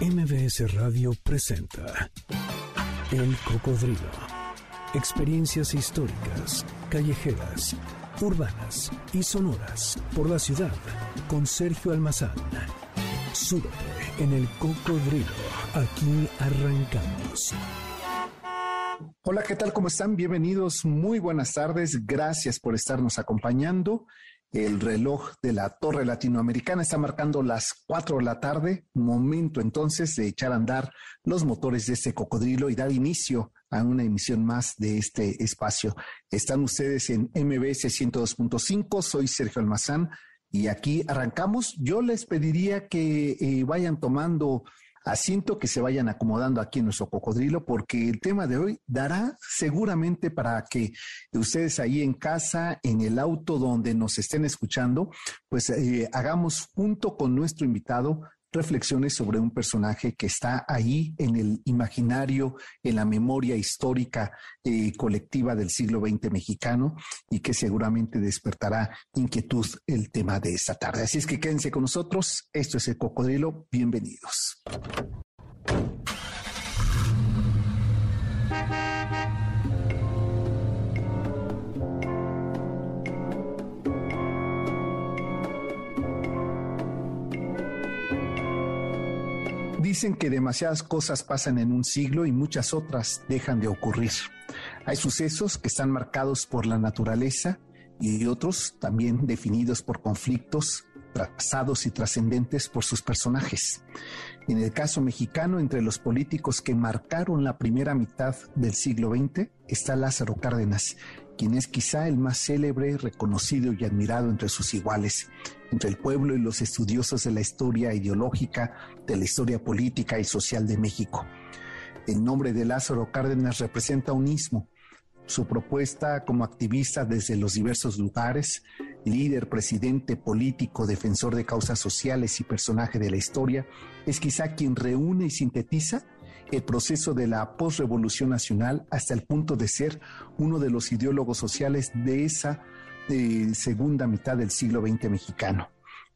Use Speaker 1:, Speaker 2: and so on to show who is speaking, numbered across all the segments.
Speaker 1: MBS Radio presenta El Cocodrilo. Experiencias históricas, callejeras, urbanas y sonoras por la ciudad con Sergio Almazán. Súbete en El Cocodrilo. Aquí arrancamos.
Speaker 2: Hola, ¿qué tal? ¿Cómo están? Bienvenidos. Muy buenas tardes. Gracias por estarnos acompañando. El reloj de la Torre Latinoamericana está marcando las 4 de la tarde, momento entonces de echar a andar los motores de este cocodrilo y dar inicio a una emisión más de este espacio. Están ustedes en MBS 102.5, soy Sergio Almazán y aquí arrancamos. Yo les pediría que eh, vayan tomando asiento que se vayan acomodando aquí en nuestro cocodrilo, porque el tema de hoy dará seguramente para que ustedes ahí en casa, en el auto donde nos estén escuchando, pues eh, hagamos junto con nuestro invitado reflexiones sobre un personaje que está ahí en el imaginario, en la memoria histórica eh, colectiva del siglo XX mexicano y que seguramente despertará inquietud el tema de esta tarde. Así es que quédense con nosotros. Esto es el Cocodrilo. Bienvenidos. Dicen que demasiadas cosas pasan en un siglo y muchas otras dejan de ocurrir. Hay sucesos que están marcados por la naturaleza y otros también definidos por conflictos trazados y trascendentes por sus personajes. En el caso mexicano, entre los políticos que marcaron la primera mitad del siglo XX está Lázaro Cárdenas, quien es quizá el más célebre, reconocido y admirado entre sus iguales, entre el pueblo y los estudiosos de la historia ideológica, de la historia política y social de México. El nombre de Lázaro Cárdenas representa un ismo. Su propuesta como activista desde los diversos lugares, líder, presidente, político, defensor de causas sociales y personaje de la historia, es quizá quien reúne y sintetiza el proceso de la postrevolución nacional hasta el punto de ser uno de los ideólogos sociales de esa segunda mitad del siglo XX mexicano.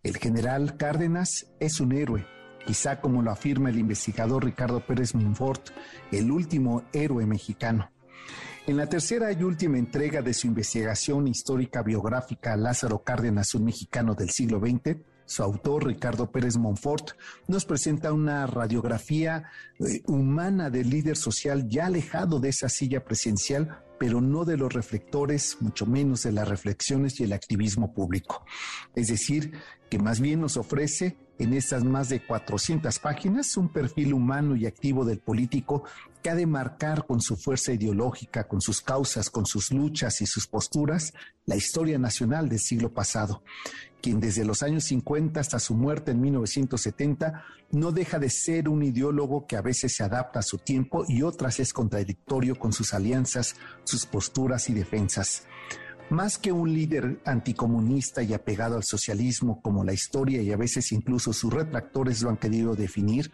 Speaker 2: El general Cárdenas es un héroe, quizá como lo afirma el investigador Ricardo Pérez Monfort, el último héroe mexicano. En la tercera y última entrega de su investigación histórica biográfica Lázaro Cárdenas, un mexicano del siglo XX, su autor, Ricardo Pérez Monfort, nos presenta una radiografía eh, humana del líder social ya alejado de esa silla presidencial, pero no de los reflectores, mucho menos de las reflexiones y el activismo público. Es decir, que más bien nos ofrece en estas más de 400 páginas un perfil humano y activo del político que ha de marcar con su fuerza ideológica, con sus causas, con sus luchas y sus posturas la historia nacional del siglo pasado quien desde los años 50 hasta su muerte en 1970 no deja de ser un ideólogo que a veces se adapta a su tiempo y otras es contradictorio con sus alianzas, sus posturas y defensas. Más que un líder anticomunista y apegado al socialismo como la historia y a veces incluso sus retractores lo han querido definir,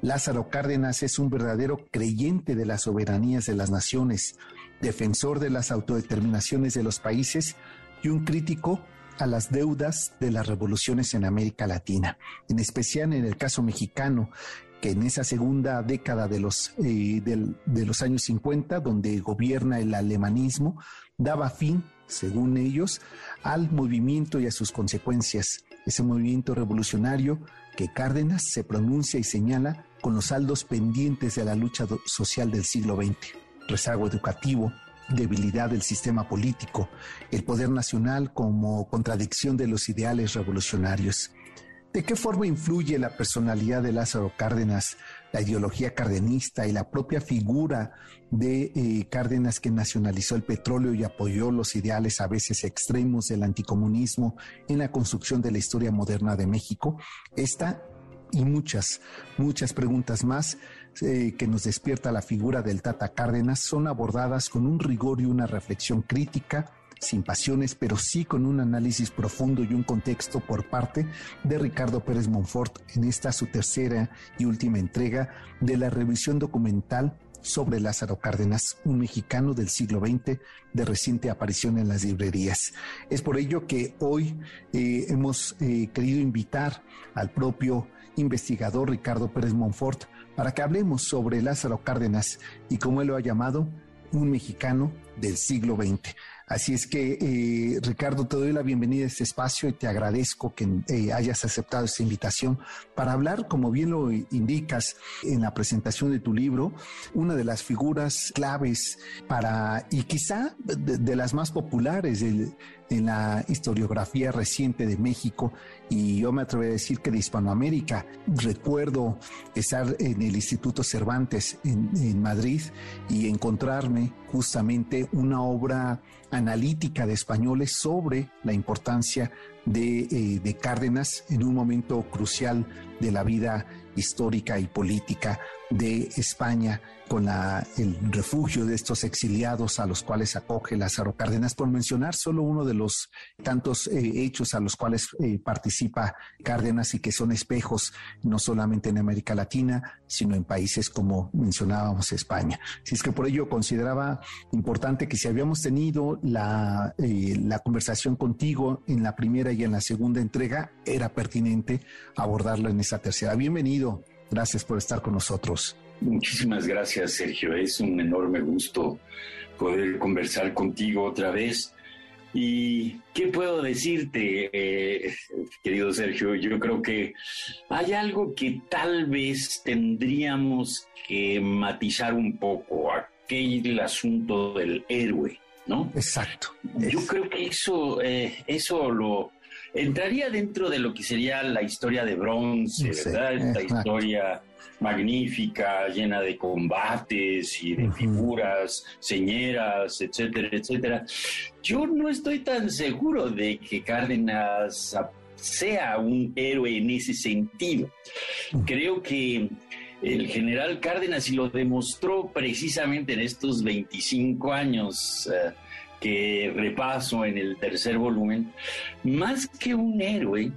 Speaker 2: Lázaro Cárdenas es un verdadero creyente de las soberanías de las naciones, defensor de las autodeterminaciones de los países y un crítico a las deudas de las revoluciones en América Latina, en especial en el caso mexicano, que en esa segunda década de los, eh, de los años 50, donde gobierna el alemanismo, daba fin, según ellos, al movimiento y a sus consecuencias. Ese movimiento revolucionario que Cárdenas se pronuncia y señala con los saldos pendientes de la lucha social del siglo XX, rezago educativo, debilidad del sistema político, el poder nacional como contradicción de los ideales revolucionarios. ¿De qué forma influye la personalidad de Lázaro Cárdenas, la ideología cardenista y la propia figura de eh, Cárdenas que nacionalizó el petróleo y apoyó los ideales a veces extremos del anticomunismo en la construcción de la historia moderna de México? Esta y muchas, muchas preguntas más eh, que nos despierta la figura del Tata Cárdenas son abordadas con un rigor y una reflexión crítica, sin pasiones, pero sí con un análisis profundo y un contexto por parte de Ricardo Pérez Monfort en esta su tercera y última entrega de la revisión documental sobre Lázaro Cárdenas, un mexicano del siglo XX de reciente aparición en las librerías. Es por ello que hoy eh, hemos eh, querido invitar al propio investigador Ricardo Pérez Monfort para que hablemos sobre Lázaro Cárdenas y como él lo ha llamado, un mexicano del siglo XX. Así es que, eh, Ricardo, te doy la bienvenida a este espacio y te agradezco que eh, hayas aceptado esta invitación para hablar, como bien lo indicas en la presentación de tu libro, una de las figuras claves para, y quizá de, las más populares en la historiografía reciente de México y yo me atrevo a decir que de Hispanoamérica. Recuerdo estar en el Instituto Cervantes en, en Madrid y encontrarme justamente una obra analítica de españoles sobre la importancia de, eh, de, Cárdenas en un momento crucial de la vida histórica y política de España con el refugio de estos exiliados a los cuales acoge Lázaro Cárdenas, por mencionar solo uno de los tantos eh, hechos a los cuales eh, participa Cárdenas y que son espejos no solamente en América Latina, sino en países como mencionábamos España. Así es que por ello consideraba importante que si habíamos tenido la, la conversación contigo en la primera y en la segunda entrega, era pertinente abordarlo en esta tercera. Bienvenido. Gracias por estar con nosotros.
Speaker 3: Muchísimas gracias, Sergio. Es un enorme gusto poder conversar contigo otra vez. ¿Y qué puedo decirte, eh, querido Sergio? Yo creo que hay algo que tal vez tendríamos que matizar un poco, aquel asunto del héroe, ¿no?
Speaker 2: Exacto.
Speaker 3: Yo creo que eso, eh, eso lo entraría dentro de lo que sería la historia de bronce, ¿verdad? Esta historia magnífica, llena de combates y de figuras, señeras, etcétera, etcétera. Yo no estoy tan seguro de que Cárdenas sea un héroe en ese sentido. Creo que el general Cárdenas, y lo demostró precisamente en estos 25 años, eh, que repaso en el tercer volumen, más que un héroe,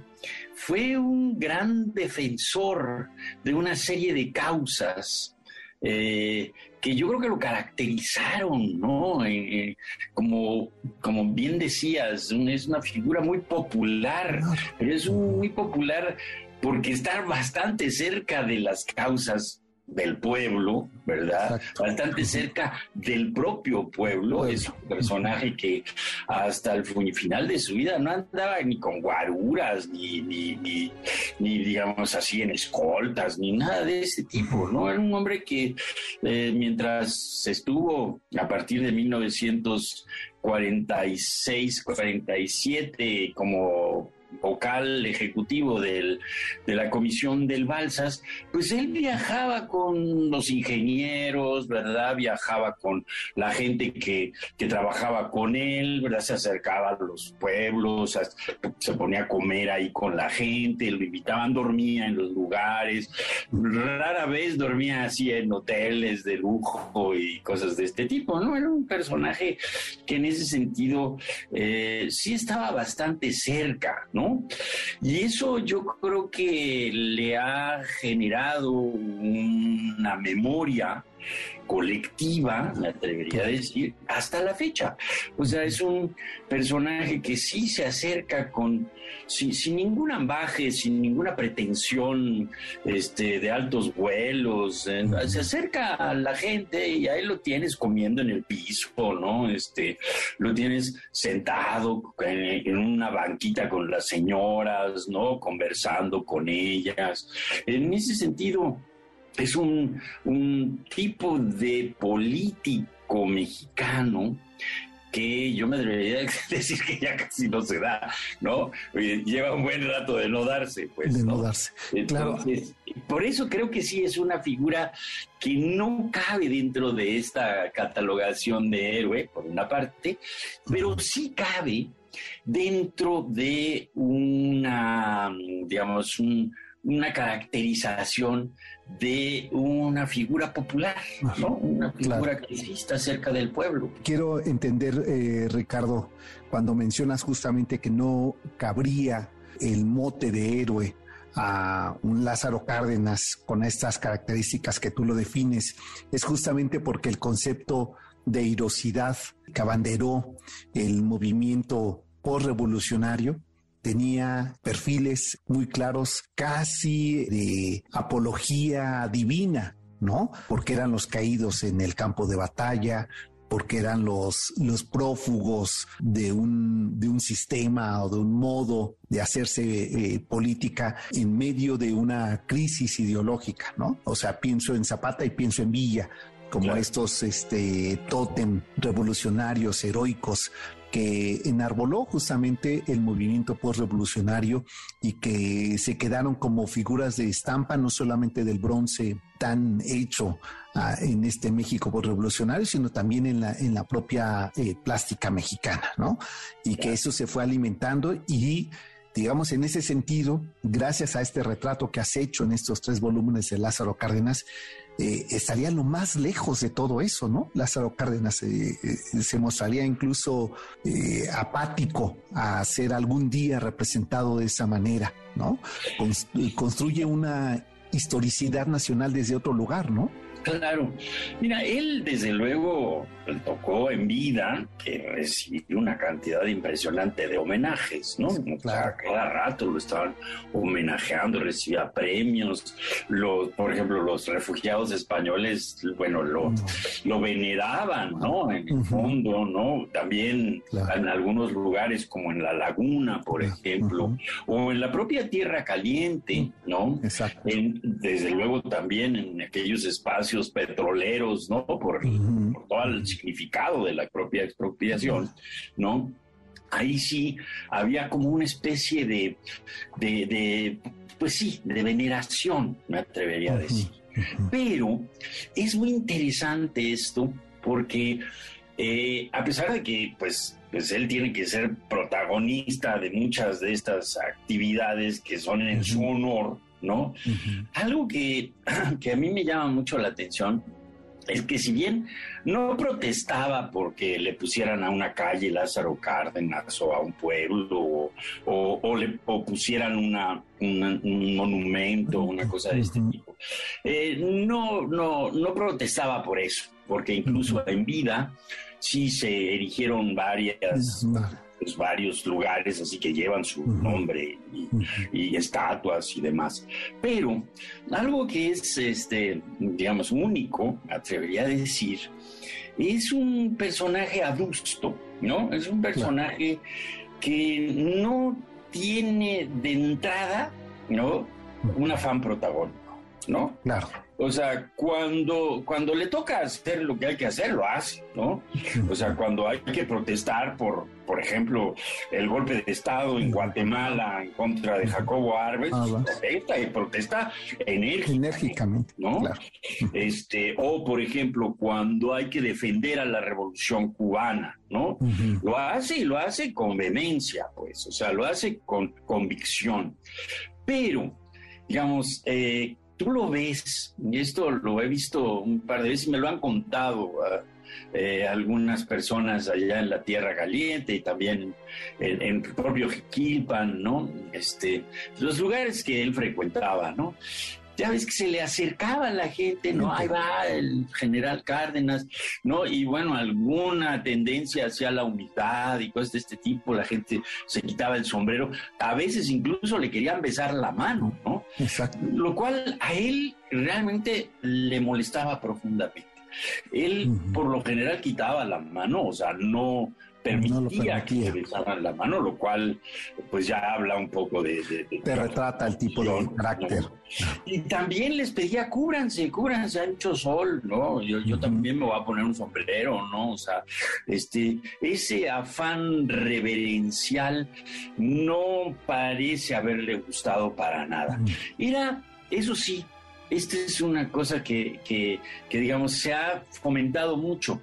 Speaker 3: fue un gran defensor de una serie de causas eh, que yo creo que lo caracterizaron, ¿no? Eh, eh, como, como bien decías, es una figura muy popular, pero es muy popular porque está bastante cerca de las causas del pueblo, ¿verdad? Bastante cerca del propio pueblo. Es un personaje que hasta el final de su vida no andaba ni con guaruras, ni, ni, ni, digamos así, en escoltas, ni nada de ese tipo, ¿no? Era un hombre que eh, mientras estuvo a partir de 1946, 47 como vocal ejecutivo del, de la comisión del Balsas, pues él viajaba con los ingenieros, ¿verdad? Viajaba con la gente que, que trabajaba con él, ¿verdad? Se acercaba a los pueblos, se ponía a comer ahí con la gente, lo invitaban, dormía en los lugares, rara vez dormía así en hoteles de lujo y cosas de este tipo, ¿no? Era un personaje que en ese sentido eh, sí estaba bastante cerca, ¿no? Y eso yo creo que le ha generado una memoria colectiva, me atrevería a decir, hasta la fecha. O sea, es un personaje que sí se acerca con, sin, ningún ambaje, sin ninguna pretensión este, de altos vuelos, eh, se acerca a la gente y ahí lo tienes comiendo en el piso, ¿no? Este, lo tienes sentado en, en una banquita con las señoras, ¿no? Conversando con ellas. En ese sentido, es un, tipo de político mexicano que yo me debería decir que ya casi no se da, ¿no? Lleva un buen rato de no darse, pues.
Speaker 2: De no, darse.
Speaker 3: Entonces, por eso creo que sí es una figura que no cabe dentro de esta catalogación de héroe, por una parte, pero sí cabe dentro de una, digamos, una caracterización de una figura popular, ¿no? Una figura que exista cerca del pueblo.
Speaker 2: Quiero entender, eh, Ricardo, cuando mencionas justamente que no cabría el mote de héroe a un Lázaro Cárdenas con estas características que tú lo defines, es justamente porque el concepto de irosidad que abanderó el movimiento postrevolucionario tenía perfiles muy claros, casi de apología divina, ¿no? Porque eran los caídos en el campo de batalla, porque eran los, los prófugos de un, de un sistema o de un modo de hacerse eh, política en medio de una crisis ideológica, ¿no? O sea, pienso en Zapata y pienso en Villa, como estos este, tótem revolucionarios, heroicos, que enarboló justamente el movimiento postrevolucionario y que se quedaron como figuras de estampa, no solamente del bronce tan hecho ah, en este México postrevolucionario, sino también en la, en la propia eh, plástica mexicana, ¿no? Y que eso se fue alimentando y digamos, en ese sentido, gracias a este retrato que has hecho en estos tres volúmenes de Lázaro Cárdenas, eh, estaría lo más lejos de todo eso, ¿no? Lázaro Cárdenas eh, eh, se mostraría incluso apático a ser algún día representado de esa manera, ¿no? construye una historicidad nacional desde otro lugar, ¿no?
Speaker 3: Claro. Mira, él desde luego tocó en vida que recibió una cantidad impresionante de homenajes, ¿no? Claro. cada rato lo estaban homenajeando, recibía premios. Los, por ejemplo, los refugiados españoles, bueno, lo, lo veneraban, ¿no? En el fondo, ¿no? También en algunos lugares como en la laguna, por ejemplo, o en la propia Tierra Caliente, ¿no? Exacto. desde luego también en aquellos espacios petroleros, ¿no? Por, todo el significado de la propia expropiación, ¿no? Ahí sí había como una especie de, de, pues sí, de veneración, me atrevería a decir. Pero es muy interesante esto porque eh, a pesar de que pues, pues él tiene que ser protagonista de muchas de estas actividades que son en su honor, ¿no? Algo que, que a mí me llama mucho la atención es que si bien no protestaba porque le pusieran a una calle Lázaro Cárdenas o a un pueblo o, le pusieran una, un monumento, una cosa de este tipo, eh, no, no, no protestaba por eso, porque incluso en vida sí se erigieron varias pues, varios lugares así que llevan su nombre y, estatuas y demás. Pero algo que es, este, digamos, único, atrevería a decir, es un personaje adusto, ¿no? Es un personaje que no tiene de entrada, ¿no? Un afán protagónico, ¿no?
Speaker 2: Claro.
Speaker 3: O sea, cuando, cuando le toca hacer lo que hay que hacer, lo hace, ¿no? O sea, cuando hay que protestar por, por ejemplo, el golpe de Estado en Guatemala en contra de Jacobo Arbenz, ah, protesta y protesta enérgicamente, ¿no? Este, o, por ejemplo, cuando hay que defender a la revolución cubana, ¿no? Lo hace y lo hace con vehemencia, pues, o sea, lo hace con convicción. Pero, digamos, eh, tú lo ves, y esto lo he visto un par de veces y me lo han contado ah, eh, algunas personas allá en la Tierra Caliente y también en, en propio Jiquilpan, ¿no? Este, los lugares que él frecuentaba, ¿no? Ya ves que se le acercaba a la gente, ¿no? Ahí va el general Cárdenas, ¿no? Y bueno, alguna tendencia hacia la humildad y cosas de este tipo, la gente se quitaba el sombrero, a veces incluso le querían besar la mano, ¿no? Exacto. Lo cual a él realmente le molestaba profundamente. Él, por lo general, quitaba la mano, o sea, no, permitía, que le besaran la mano, lo cual pues ya habla un poco de...
Speaker 2: Te retrata el tipo de carácter.
Speaker 3: Y también les pedía, cúbranse, cúbranse, hay mucho sol, ¿no? Yo, yo también me voy a poner un sombrero, ¿no? O sea, este, ese afán reverencial no parece haberle gustado para nada. Era, eso sí, esta es una cosa que, que, digamos, se ha fomentado mucho,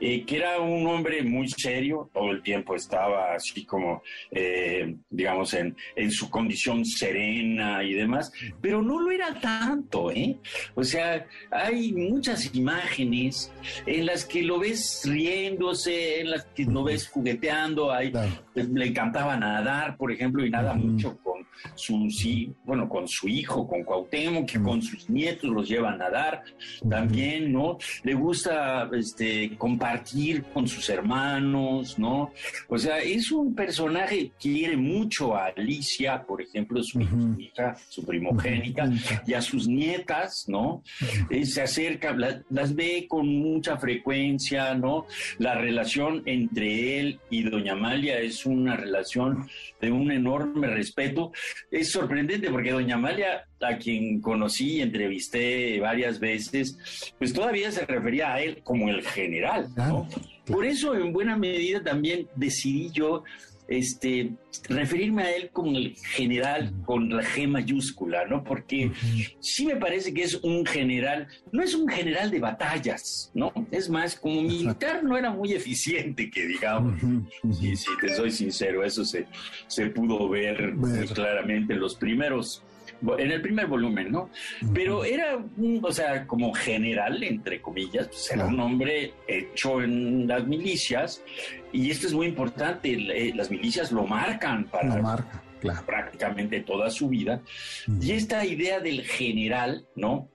Speaker 3: eh, que era un hombre muy serio, todo el tiempo estaba así como, eh, digamos, en, en, su condición serena y demás, pero no lo era tanto, ¿eh? O sea, hay muchas imágenes en las que lo ves riéndose, en las que lo ves jugueteando, hay, le encantaba nadar, por ejemplo, y nada mucho con su, sí, bueno, con su hijo, con Cuauhtémoc, que con sus nietos los lleva a nadar, también, ¿no? Le gusta este, compartir con sus hermanos, ¿no? O sea, es un personaje que quiere mucho a Alicia, por ejemplo, su, hija, su primogénita, y a sus nietas, ¿no? Eh, se acerca, las ve con mucha frecuencia, ¿no? La relación entre él y doña Amalia es una relación de un enorme respeto. Es sorprendente porque doña Amalia, a quien conocí y entrevisté varias veces, pues todavía se refería a él como el general. ¿no? Por eso, en buena medida, también decidí yo este, referirme a él como el general con la G mayúscula, ¿no? Porque sí me parece que es un general, no es un general de batallas, ¿no? Es más, como militar no era muy eficiente, que digamos. Sí, sí, te soy sincero, eso se, se pudo ver muy claramente en los primeros en el primer volumen, ¿no? Pero era, o sea, como general, entre comillas, pues era un hombre hecho en las milicias, y esto es muy importante, eh, las milicias lo marcan para prácticamente toda su vida, y esta idea del general, ¿no?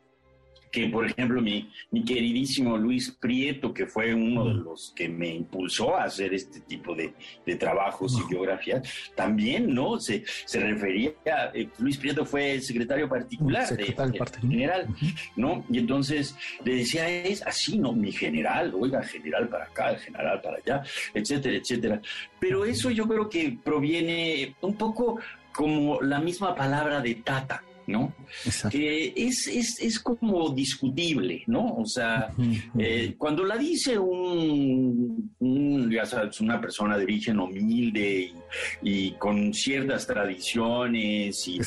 Speaker 3: Que por ejemplo mi, mi queridísimo Luis Prieto, que fue uno de los que me impulsó a hacer este tipo de, de trabajos y biografías, también, ¿no? Se, se refería, eh, Luis Prieto fue secretario particular de, general, ¿no? Y entonces le decía, es así, ¿no? Mi general, oiga, general para acá, general para allá, etcétera, etcétera. Pero eso yo creo que proviene un poco como la misma palabra de tata, ¿no? Que es, es, es, como discutible, ¿no? O sea, eh, cuando la dice un, ya sabes, una persona de origen humilde y, con ciertas tradiciones y,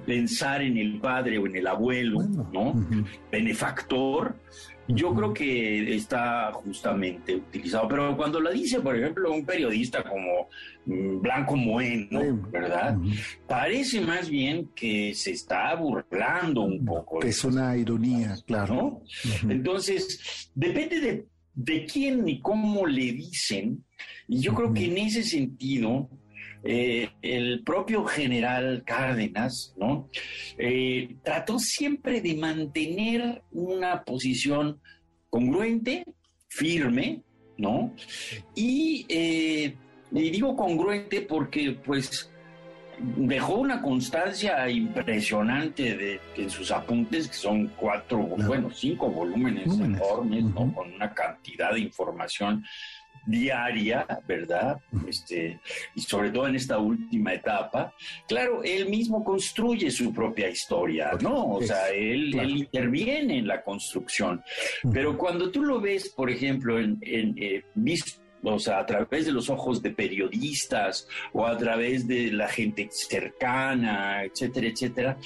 Speaker 3: pensar en el padre o en el abuelo, ¿no? Benefactor, yo creo que está justamente utilizado, pero cuando la dice, por ejemplo, un periodista como mm, Blanco Moeno, ¿verdad? Parece más bien que se está burlando un poco.
Speaker 2: Es una ironía, claro.
Speaker 3: Entonces, depende de, de quién y cómo le dicen, y yo creo que en ese sentido, eh, el propio general Cárdenas, ¿no? Eh, trató siempre de mantener una posición congruente, firme, ¿no? Y, eh, y digo congruente porque, pues, dejó una constancia impresionante de, en sus apuntes, que son cuatro, bueno, cinco volúmenes enormes, ¿no? Con una cantidad de información diaria, ¿verdad? Este, y sobre todo en esta última etapa, claro, él mismo construye su propia historia, ¿no? O sea, él, interviene en la construcción. Pero cuando tú lo ves, por ejemplo, en, en eh, o sea, a través de los ojos de periodistas o a través de la gente cercana, etcétera, etcétera,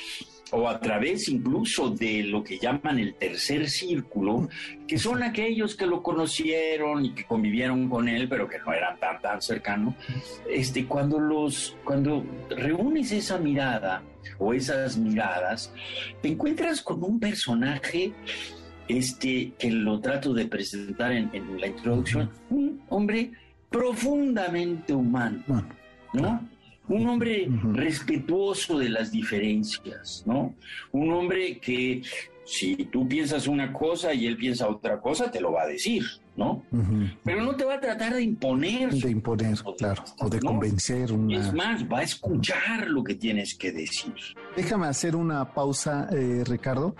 Speaker 3: o a través incluso de lo que llaman el tercer círculo, que son aquellos que lo conocieron y que convivieron con él, pero que no eran tan tan cercanos. Este, cuando los, cuando reúnes esa mirada o esas miradas, te encuentras con un personaje este, que lo trato de presentar en, en la introducción, un hombre profundamente humano, ¿no? Un hombre respetuoso de las diferencias, ¿no? Un hombre que si tú piensas una cosa y él piensa otra cosa, te lo va a decir, ¿no? Pero no te va a tratar de imponer.
Speaker 2: De imponer, claro, o de convencer.
Speaker 3: Es más, va a escuchar lo que tienes que decir.
Speaker 2: Déjame hacer una pausa, eh, Ricardo,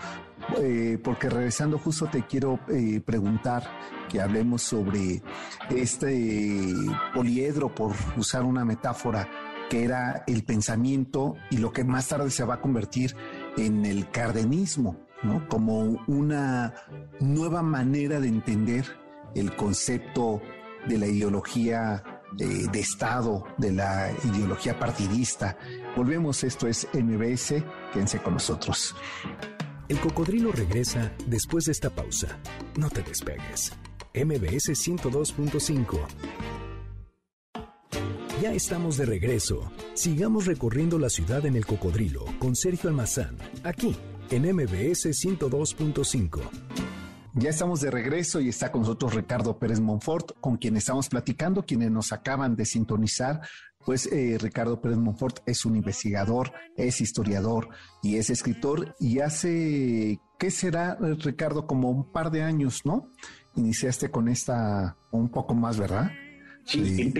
Speaker 2: eh, porque regresando justo te quiero eh, preguntar que hablemos sobre este poliedro, por usar una metáfora, que era el pensamiento y lo que más tarde se va a convertir en el cardenismo, ¿no? Como una nueva manera de entender el concepto de la ideología de, de, Estado, de la ideología partidista. Volvemos, esto es MBS, quédense con nosotros.
Speaker 1: El cocodrilo regresa después de esta pausa. No te despegues. MBS 102.5. Ya estamos de regreso. Sigamos recorriendo la ciudad en el cocodrilo con Sergio Almazán, aquí en MBS 102.5.
Speaker 2: Ya estamos de regreso y está con nosotros Ricardo Pérez Monfort, con quien estamos platicando, quienes nos acaban de sintonizar. Pues eh, Ricardo Pérez Monfort es un investigador, es historiador y es escritor y hace, ¿qué será, Ricardo? Como un par de años, ¿no? Iniciaste con esta, un poco más, ¿verdad?
Speaker 3: Sí,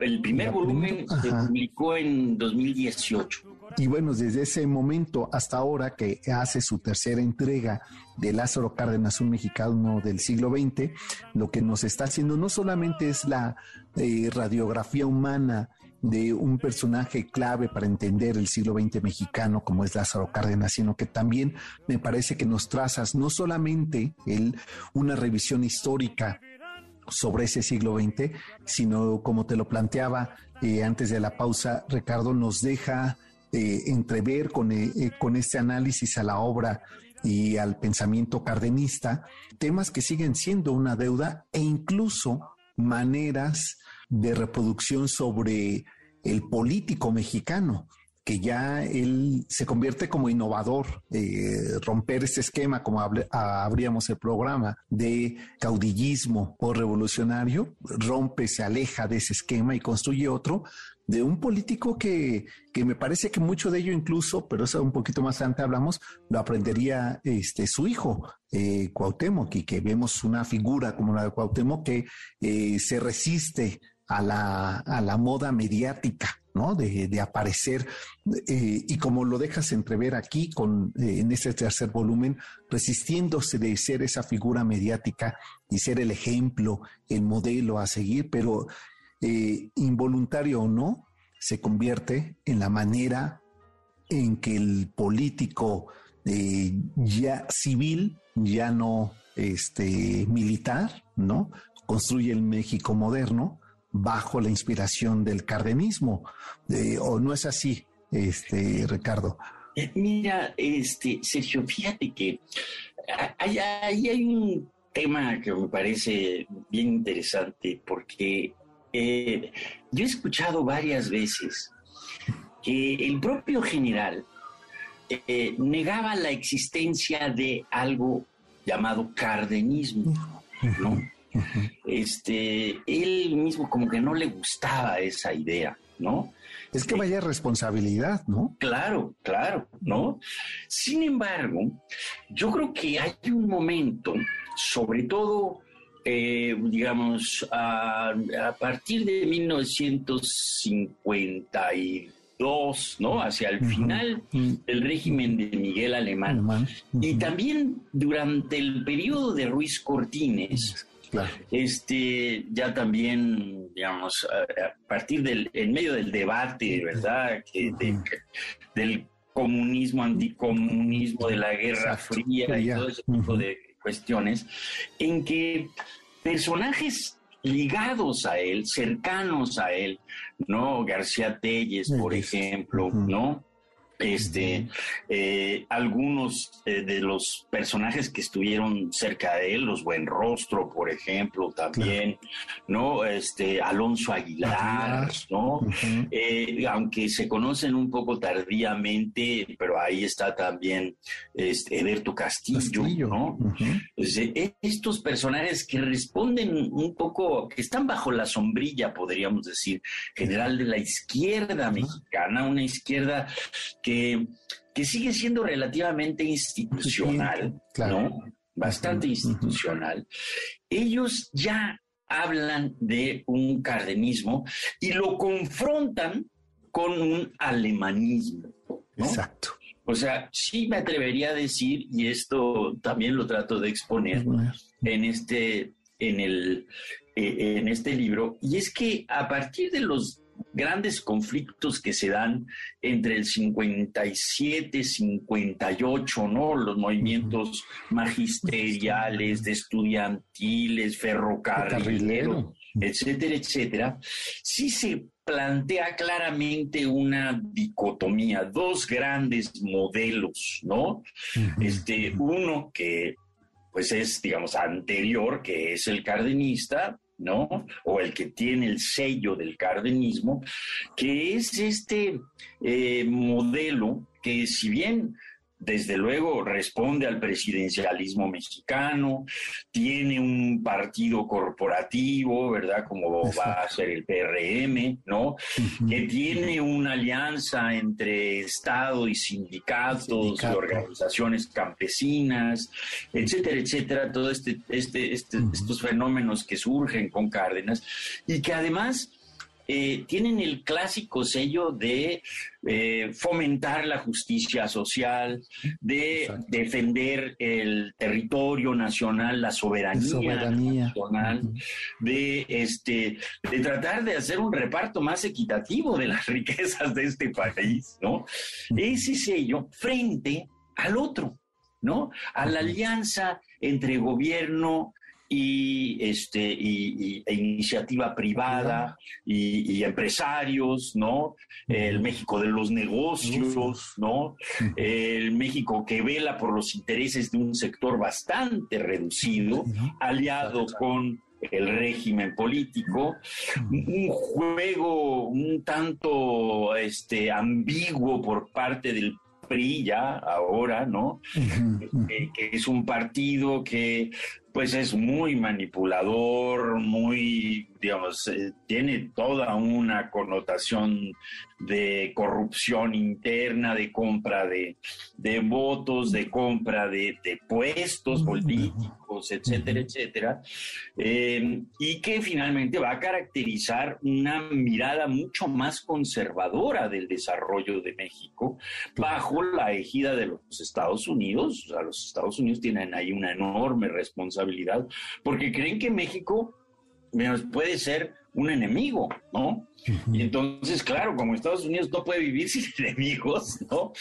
Speaker 3: el, primer volumen se publicó en 2018.
Speaker 2: Y bueno, desde ese momento hasta ahora que hace su tercera entrega de Lázaro Cárdenas, un mexicano del siglo XX, lo que nos está haciendo no solamente es la eh, radiografía humana de un personaje clave para entender el siglo XX mexicano como es Lázaro Cárdenas, sino que también me parece que nos trazas no solamente el, una revisión histórica sobre ese siglo XX, sino como te lo planteaba eh, antes de la pausa, Ricardo, nos deja eh, entrever con, eh, con este análisis a la obra y al pensamiento cardenista, temas que siguen siendo una deuda e incluso maneras de reproducción sobre el político mexicano que ya él se convierte como innovador, romper este esquema, como abríamos el programa, de caudillismo o revolucionario, rompe, se aleja de ese esquema y construye otro de un político que, que, me parece que mucho de ello incluso, pero eso un poquito más adelante hablamos, lo aprendería este, su hijo, eh, Cuauhtémoc, y que vemos una figura como la de Cuauhtémoc que eh, se resiste a la, a la moda mediática, ¿no? De, aparecer, eh, y como lo dejas entrever aquí con, eh, en este tercer volumen, resistiéndose de ser esa figura mediática y ser el ejemplo, el modelo a seguir, pero eh, involuntario o no, se convierte en la manera en que el político ya civil, ya no este, militar, ¿no? Construye el México moderno bajo la inspiración del cardenismo. Eh, ¿O no es así, este, Ricardo?
Speaker 3: Mira, este, Sergio, fíjate que ahí hay un tema que me parece bien interesante porque eh, yo he escuchado varias veces que el propio general eh, negaba la existencia de algo llamado cardenismo, ¿no? Este, él mismo como que no le gustaba esa idea, ¿no?
Speaker 2: Es que vaya responsabilidad, ¿no?
Speaker 3: Claro, claro, ¿no? Sin embargo, yo creo que hay un momento, sobre todo eh, digamos, a, partir de 1952, ¿no? Hacia el final del régimen de Miguel Alemán. Y también durante el periodo de Ruiz Cortines. Este, ya también, digamos, a, partir del, en medio del debate, ¿verdad? del comunismo, anticomunismo, de la Guerra Fría y todo ese tipo de cuestiones, en que personajes ligados a él, cercanos a él, ¿no? García Telles, por ejemplo, ¿no? Este, eh, algunos eh, de los personajes que estuvieron cerca de él, los Buen Rostro, por ejemplo, también, ¿no? Este, Alonso Aguilar, ¿no? Eh, aunque se conocen un poco tardíamente, pero ahí está también este, Eberto Castillo, ¿no? estos personajes que responden un poco, que están bajo la sombrilla, podríamos decir, general de la izquierda mexicana, una izquierda que, que sigue siendo relativamente institucional, ¿no? Bastante institucional. Ellos ya hablan de un cardenismo y lo confrontan con un alemanismo.
Speaker 2: Exacto.
Speaker 3: O sea, sí me atrevería a decir, y esto también lo trato de exponer en este, en el, eh, en este libro, y es que a partir de los grandes conflictos que se dan entre el 57, 58, ¿no? Los movimientos magisteriales, de estudiantiles, ferrocarrileros, etcétera, etcétera, sí se plantea claramente una dicotomía, dos grandes modelos, ¿no? Este, uno que pues es, digamos, anterior, que es el cardenista, ¿no? O el que tiene el sello del cardenismo, que es este eh, modelo que si bien desde luego responde al presidencialismo mexicano, tiene un partido corporativo, ¿verdad? Como va a ser el PRM, ¿no? Que tiene una alianza entre Estado y sindicatos, y organizaciones campesinas, etcétera, etcétera, todos este, este, este, estos fenómenos que surgen con Cárdenas y que además eh, tienen el clásico sello de eh, fomentar la justicia social, de defender el territorio nacional, la soberanía, nacional, de, este, de tratar de hacer un reparto más equitativo de las riquezas de este país, ¿no? Ese sello frente al otro, ¿no? A la alianza entre gobierno y, este, y, e iniciativa privada y, empresarios, ¿no? El México de los negocios, ¿no? El México que vela por los intereses de un sector bastante reducido, aliado con el régimen político, un juego un tanto este, ambiguo por parte del PRI ya ahora, ¿no? Que es un partido que pues es muy manipulador, muy, digamos, eh, tiene toda una connotación de corrupción interna, de compra de, votos, de compra de, puestos políticos, etcétera, etcétera, eh, y que finalmente va a caracterizar una mirada mucho más conservadora del desarrollo de México bajo la ejida de los Estados Unidos. O sea, los Estados Unidos tienen ahí una enorme responsabilidad porque creen que México puede ser un enemigo, ¿no? Y entonces, claro, como Estados Unidos no puede vivir sin enemigos, ¿no?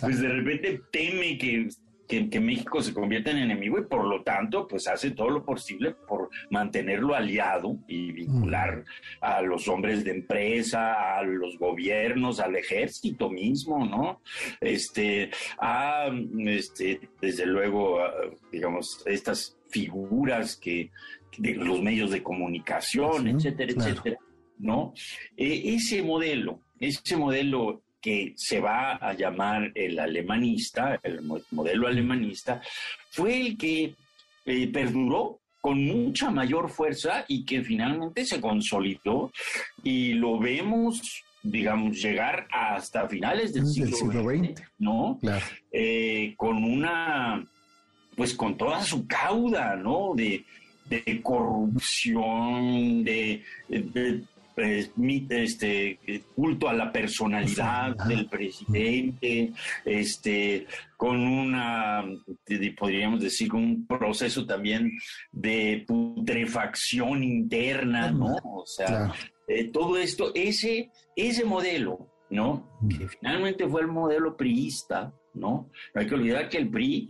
Speaker 3: Pues de repente teme que, que, México se convierta en enemigo y por lo tanto, pues hace todo lo posible por mantenerlo aliado y vincular a los hombres de empresa, a los gobiernos, al ejército mismo, ¿no? Este, a, este, desde luego, digamos, estas figuras que, de los medios de comunicación, etcétera, etcétera, ¿no? E, ese modelo, ese modelo que se va a llamar el alemanista, el modelo alemanista, fue el que eh, perduró con mucha mayor fuerza y que finalmente se consolidó y lo vemos digamos, llegar hasta finales del siglo, XX, ¿no? Eh, con una, pues con toda su cauda, ¿no? De, de corrupción, de, este culto a la personalidad del presidente, este con una podríamos decir un proceso también de putrefacción interna, ¿no? O sea, eh, todo esto, ese ese modelo, ¿no? Que finalmente fue el modelo priista, ¿no? No hay que olvidar que el PRI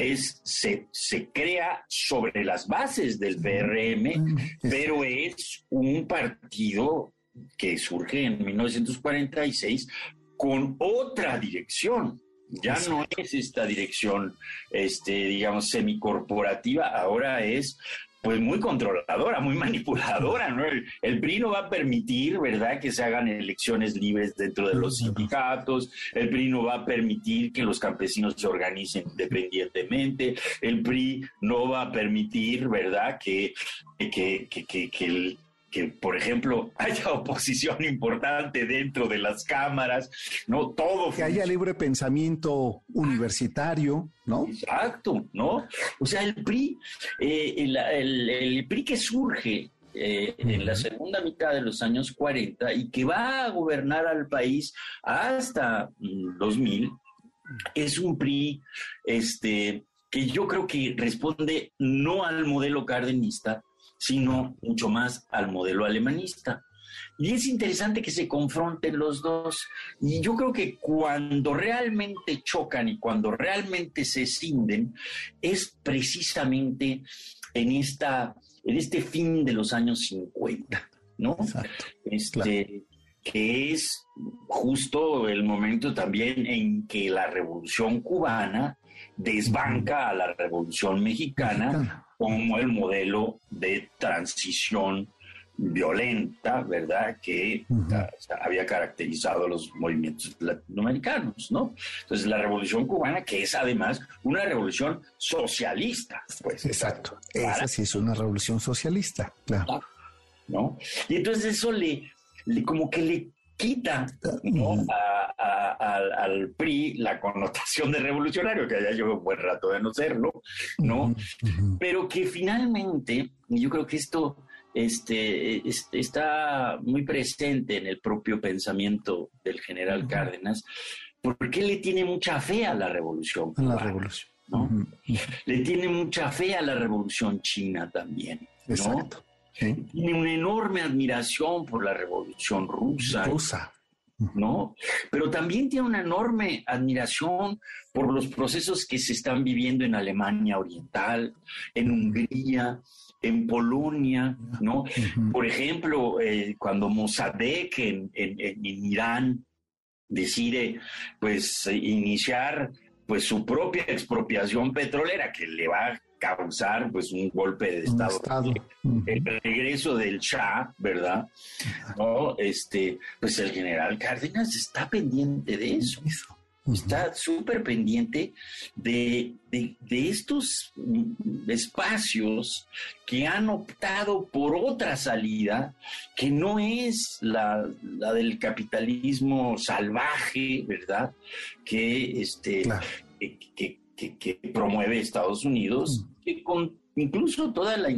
Speaker 3: es, se, se, crea sobre las bases del PRM, pero es un partido que surge en 1946 con otra dirección. Ya no es esta dirección, este, digamos, semicorporativa, ahora es pues muy controladora, muy manipuladora, ¿no? El, PRI no va a permitir, ¿verdad?, que se hagan elecciones libres dentro de los sindicatos, el PRI no va a permitir que los campesinos se organicen independientemente, el PRI no va a permitir, ¿verdad?, que, que, que, que el que, por ejemplo, haya oposición importante dentro de las cámaras, ¿no? Todo.
Speaker 2: Que haya libre pensamiento universitario, ¿no?
Speaker 3: Exacto, ¿no? O sea, el PRI, eh, el, PRI que surge eh, en la segunda mitad de los años 40 y que va a gobernar al país hasta 2000, mm, es un PRI este, que yo creo que responde no al modelo cardenista, sino mucho más al modelo alemanista. Y es interesante que se confronten los dos. Y yo creo que cuando realmente chocan y cuando realmente se cinden, es precisamente en, esta, en este fin de los años 50, ¿no? Exacto, este, que es justo el momento también en que la revolución cubana desbanca a la revolución mexicana como el modelo de transición violenta, ¿verdad?, que había caracterizado los movimientos latinoamericanos, ¿no? Entonces, la revolución cubana, que es además una revolución socialista, pues.
Speaker 2: Exacto, esa sí es una revolución socialista, claro.
Speaker 3: ¿No? Y entonces eso le, como que le quita al PRI la connotación de revolucionario, que ya lleva un buen rato de no serlo, ¿no? Pero que finalmente, yo creo que esto este, está muy presente en el propio pensamiento del general Cárdenas, porque le tiene mucha fe a la revolución.
Speaker 2: la revolución.
Speaker 3: ¿no? Le tiene mucha fe a la revolución china también. Exacto. Tiene una enorme admiración por la revolución rusa.
Speaker 2: Rusa.
Speaker 3: ¿no? Pero también tiene una enorme admiración por los procesos que se están viviendo en Alemania Oriental, en Hungría, en Polonia, ¿no? Por ejemplo, eh, cuando Mossadegh en, en, Irán decide, pues, iniciar pues su propia expropiación petrolera que le va causar pues un golpe de estado, el regreso del Shah, ¿verdad? No, este, pues el general Cárdenas está pendiente de eso. Está súper pendiente de, estos espacios que han optado por otra salida que no es la, del capitalismo salvaje, verdad que este que, promueve Estados Unidos que con incluso toda la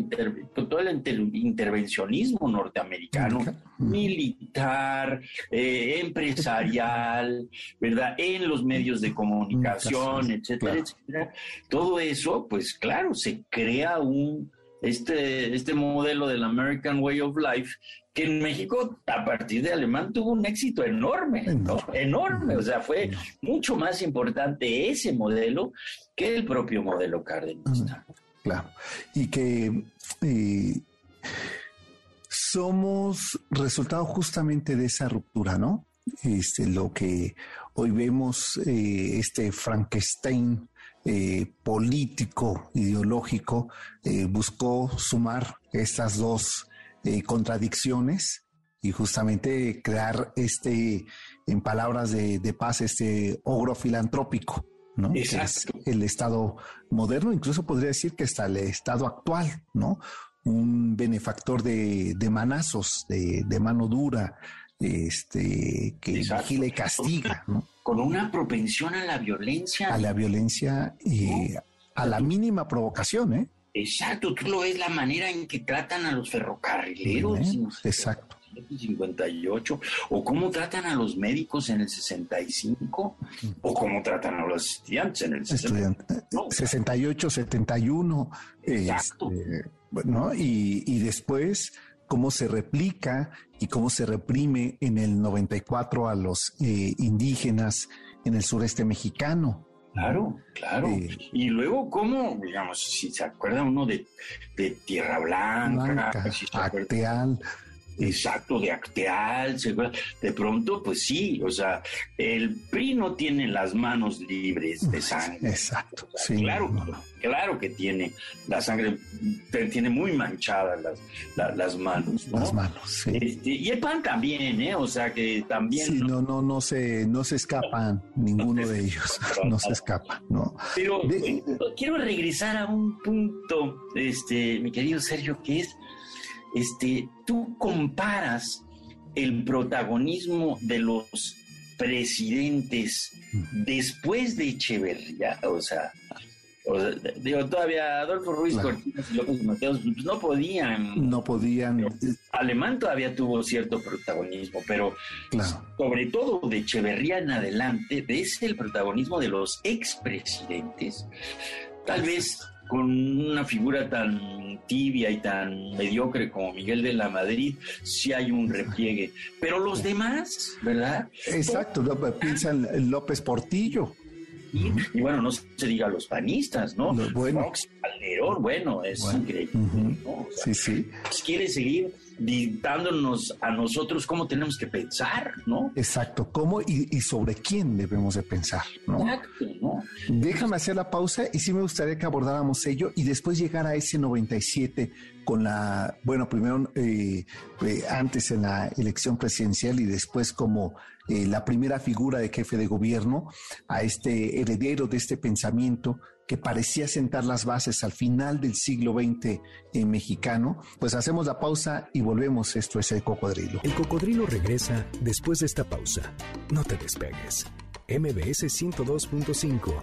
Speaker 3: todo el intervencionismo norteamericano, militar, eh, empresarial, ¿verdad? En los medios de comunicación, etcétera, etcétera. Todo eso, pues claro, se crea un este, este modelo del American Way of Life que en México a partir de alemán tuvo un éxito enorme, enorme, o sea, fue mucho más importante ese modelo que el propio modelo Cárdenas.
Speaker 2: Claro. Y que somos resultado justamente de esa ruptura, ¿no? Este, lo que hoy vemos, eh, este Frankenstein eh, político, ideológico, buscó sumar estas dos contradicciones y justamente crear este, en palabras de, de paz, este ogro filantrópico. ¿no? el Estado moderno, incluso podría decir que hasta el Estado actual, ¿no? Un benefactor de, manazos, de, mano dura, este, que vigila y castiga, ¿no?
Speaker 3: Con una propensión a la violencia.
Speaker 2: A la violencia y a la mínima provocación, ¿eh?
Speaker 3: Exacto, tú lo ves la manera en que tratan a los ferrocarrileros.
Speaker 2: exacto.
Speaker 3: 58, o cómo tratan a los médicos en el 65, o cómo tratan a los estudiantes en el
Speaker 2: 68, 71, Exacto. Este, y, y después cómo se replica y cómo se reprime en el 94 a los eh, indígenas en el sureste mexicano.
Speaker 3: Claro, claro. y luego, ¿cómo, digamos, si se acuerda uno de, Tierra Blanca,
Speaker 2: Acteal,
Speaker 3: Exacto, de Acteal, de pronto, pues sí, o sea, el PRI no tiene las manos libres de sangre.
Speaker 2: Exacto,
Speaker 3: sí. Claro, claro que tiene la sangre, tiene muy manchadas las, las, manos.
Speaker 2: Las manos, sí.
Speaker 3: Este, y el PAN también, ¿eh? O sea, que también.
Speaker 2: Sí, no, no, no se, no se escapan ninguno de ellos, no se escapa, ¿no?
Speaker 3: Pero eh, quiero regresar a un punto, este, mi querido Sergio, que es este, tú comparas el protagonismo de los presidentes después de Echeverría, o sea, digo, todavía Adolfo Ruiz Cortines y López Mateos pues, no podían.
Speaker 2: No podían.
Speaker 3: Alemán todavía tuvo cierto protagonismo, pero sobre todo de Echeverría en adelante, ves el protagonismo de los expresidentes. Tal vez con una figura tan tibia y tan mediocre como Miguel de la Madrid, sí hay un repliegue. Pero los demás, ¿verdad?
Speaker 2: Exacto, piensan López Portillo.
Speaker 3: Y, bueno, no se diga los panistas, ¿no?
Speaker 2: bueno.
Speaker 3: Calderón, bueno, es increíble.
Speaker 2: Sí, sí.
Speaker 3: Pues quiere seguir dictándonos a nosotros cómo tenemos que pensar, ¿no?
Speaker 2: Exacto, cómo y, sobre quién debemos de pensar, ¿no? Exacto, ¿no? Déjame hacer la pausa y sí me gustaría que abordáramos ello y después llegar a ese 97 con la, bueno, primero eh, eh, antes en la elección presidencial y después como eh, la primera figura de jefe de gobierno, a este heredero de este pensamiento que parecía sentar las bases al final del siglo XX en mexicano, pues hacemos la pausa y volvemos. Esto es el cocodrilo.
Speaker 1: El cocodrilo regresa después de esta pausa. No te despegues. MBS 102.5.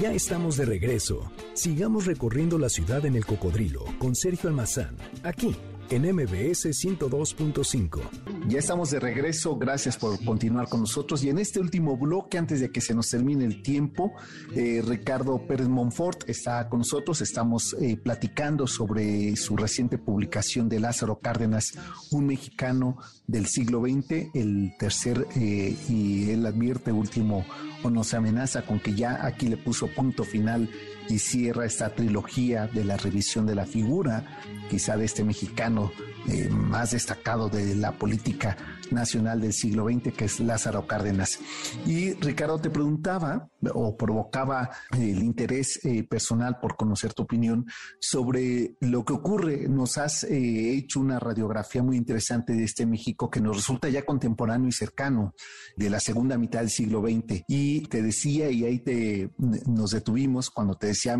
Speaker 1: Ya estamos de regreso. Sigamos recorriendo la ciudad en el cocodrilo con Sergio Almazán, aquí en MBS 102.5.
Speaker 2: Ya estamos de regreso, gracias por continuar con nosotros. Y en este último bloque, antes de que se nos termine el tiempo, eh, Ricardo Pérez Monfort está con nosotros. Estamos eh, platicando sobre su reciente publicación de Lázaro Cárdenas, un mexicano del siglo XX, el tercer, eh, y él advierte último, o nos amenaza con que ya aquí le puso punto final y cierra esta trilogía de la revisión de la figura, quizá de este mexicano eh, más destacado de la política nacional del siglo XX, que es Lázaro Cárdenas. Y Ricardo te preguntaba o provocaba el interés eh, personal por conocer tu opinión sobre lo que ocurre. Nos has eh, hecho una radiografía muy interesante de este México que nos resulta ya contemporáneo y cercano de la segunda mitad del siglo XX. Y te decía, y ahí te, nos detuvimos cuando te decía,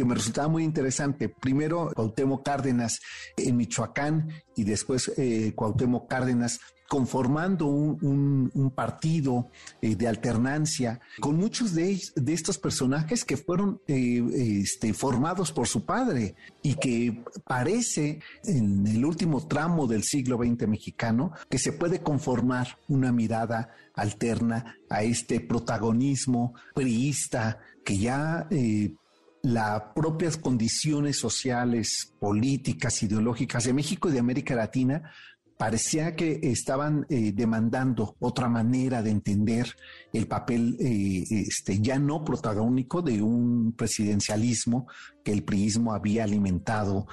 Speaker 2: que me resultaba muy interesante. Primero, Cuauhtémoc Cárdenas en Michoacán y después eh, Cuauhtémoc Cárdenas conformando un, partido eh, de alternancia con muchos de, estos personajes que fueron eh, este, formados por su padre y que parece en el último tramo del siglo XX mexicano que se puede conformar una mirada alterna a este protagonismo priista que ya eh, las propias condiciones sociales, políticas, ideológicas de México y de América Latina parecía que estaban eh, demandando otra manera de entender el papel eh, este, ya no protagónico de un presidencialismo que el priismo había alimentado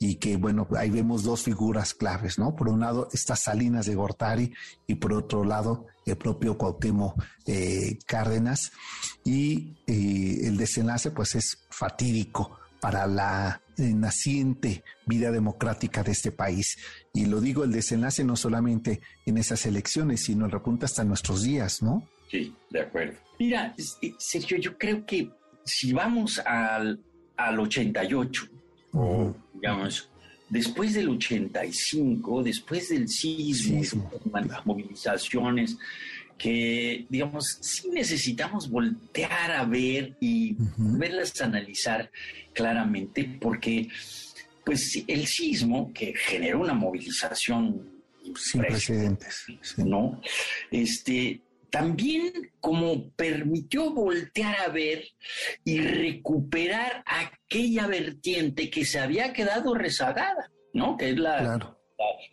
Speaker 2: y que, bueno, ahí vemos dos figuras claves, ¿no? Por un lado, estas Salinas de Gortari y por otro lado, el propio Cuauhtémoc eh, Cárdenas. Y el desenlace, pues, es fatídico para la eh, naciente vida democrática de este país. Y lo digo, el desenlace no solamente en esas elecciones, sino el repunte hasta nuestros días, ¿no?
Speaker 3: Sí, de acuerdo. Mira, Sergio, yo creo que si vamos al, al 88, o digamos, después del 85, después del sismo, las movilizaciones, que, digamos, sí necesitamos voltear a ver y verlas analizar claramente, porque, pues, el sismo que generó una movilización
Speaker 2: sin precedentes,
Speaker 3: ¿no? Este, también como permitió voltear a ver y recuperar aquella vertiente que se había quedado rezagada, ¿no? Que es la,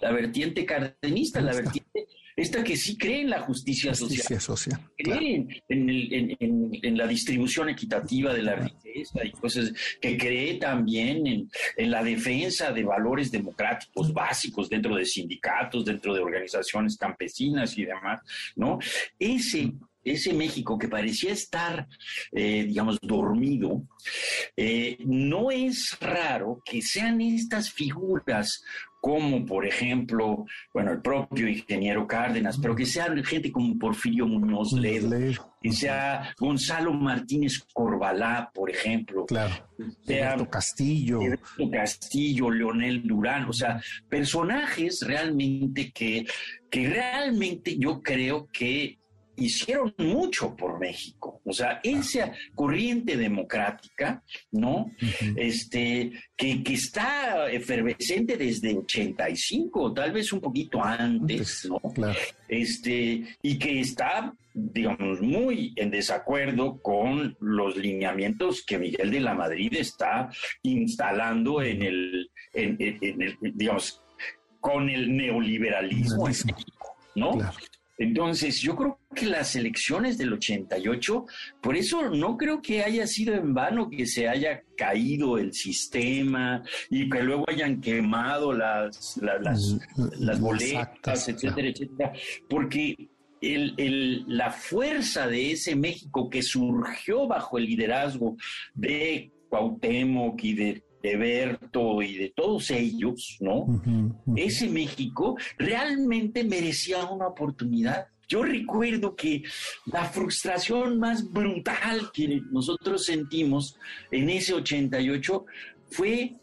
Speaker 3: la, vertiente cardenista, la vertiente esta que sí cree en la justicia, social, cree en, la distribución equitativa de la riqueza y cosas, que cree también en, la defensa de valores democráticos básicos dentro de sindicatos, dentro de organizaciones campesinas y demás, ¿no? Ese ese México que parecía estar, eh, digamos, dormido, eh, no es raro que sean estas figuras como por ejemplo, bueno, el propio ingeniero Cárdenas, pero que sea gente como Porfirio Muñoz Ledo, que sea Gonzalo Martínez Corbalá, por ejemplo,
Speaker 2: claro. sea Castillo,
Speaker 3: Castillo, Leonel Durán, o sea, personajes realmente que, que realmente yo creo que hicieron mucho por México. O sea, esa corriente democrática, ¿no? Este, que, que, está efervescente desde 85, tal vez un poquito antes, ¿no? Este, y que está, digamos, muy en desacuerdo con los lineamientos que Miguel de la Madrid está instalando en el, en, el digamos, con el neoliberalismo, en México, ¿no? Entonces, yo creo que las elecciones del 88, por eso no creo que haya sido en vano que se haya caído el sistema y que luego hayan quemado las, las, las, boletas, etcétera, etcétera, porque el, la fuerza de ese México que surgió bajo el liderazgo de Cuauhtémoc y de de Berto y de todos ellos, ¿no? Ese México realmente merecía una oportunidad. Yo recuerdo que la frustración más brutal que nosotros sentimos en ese 88 fue,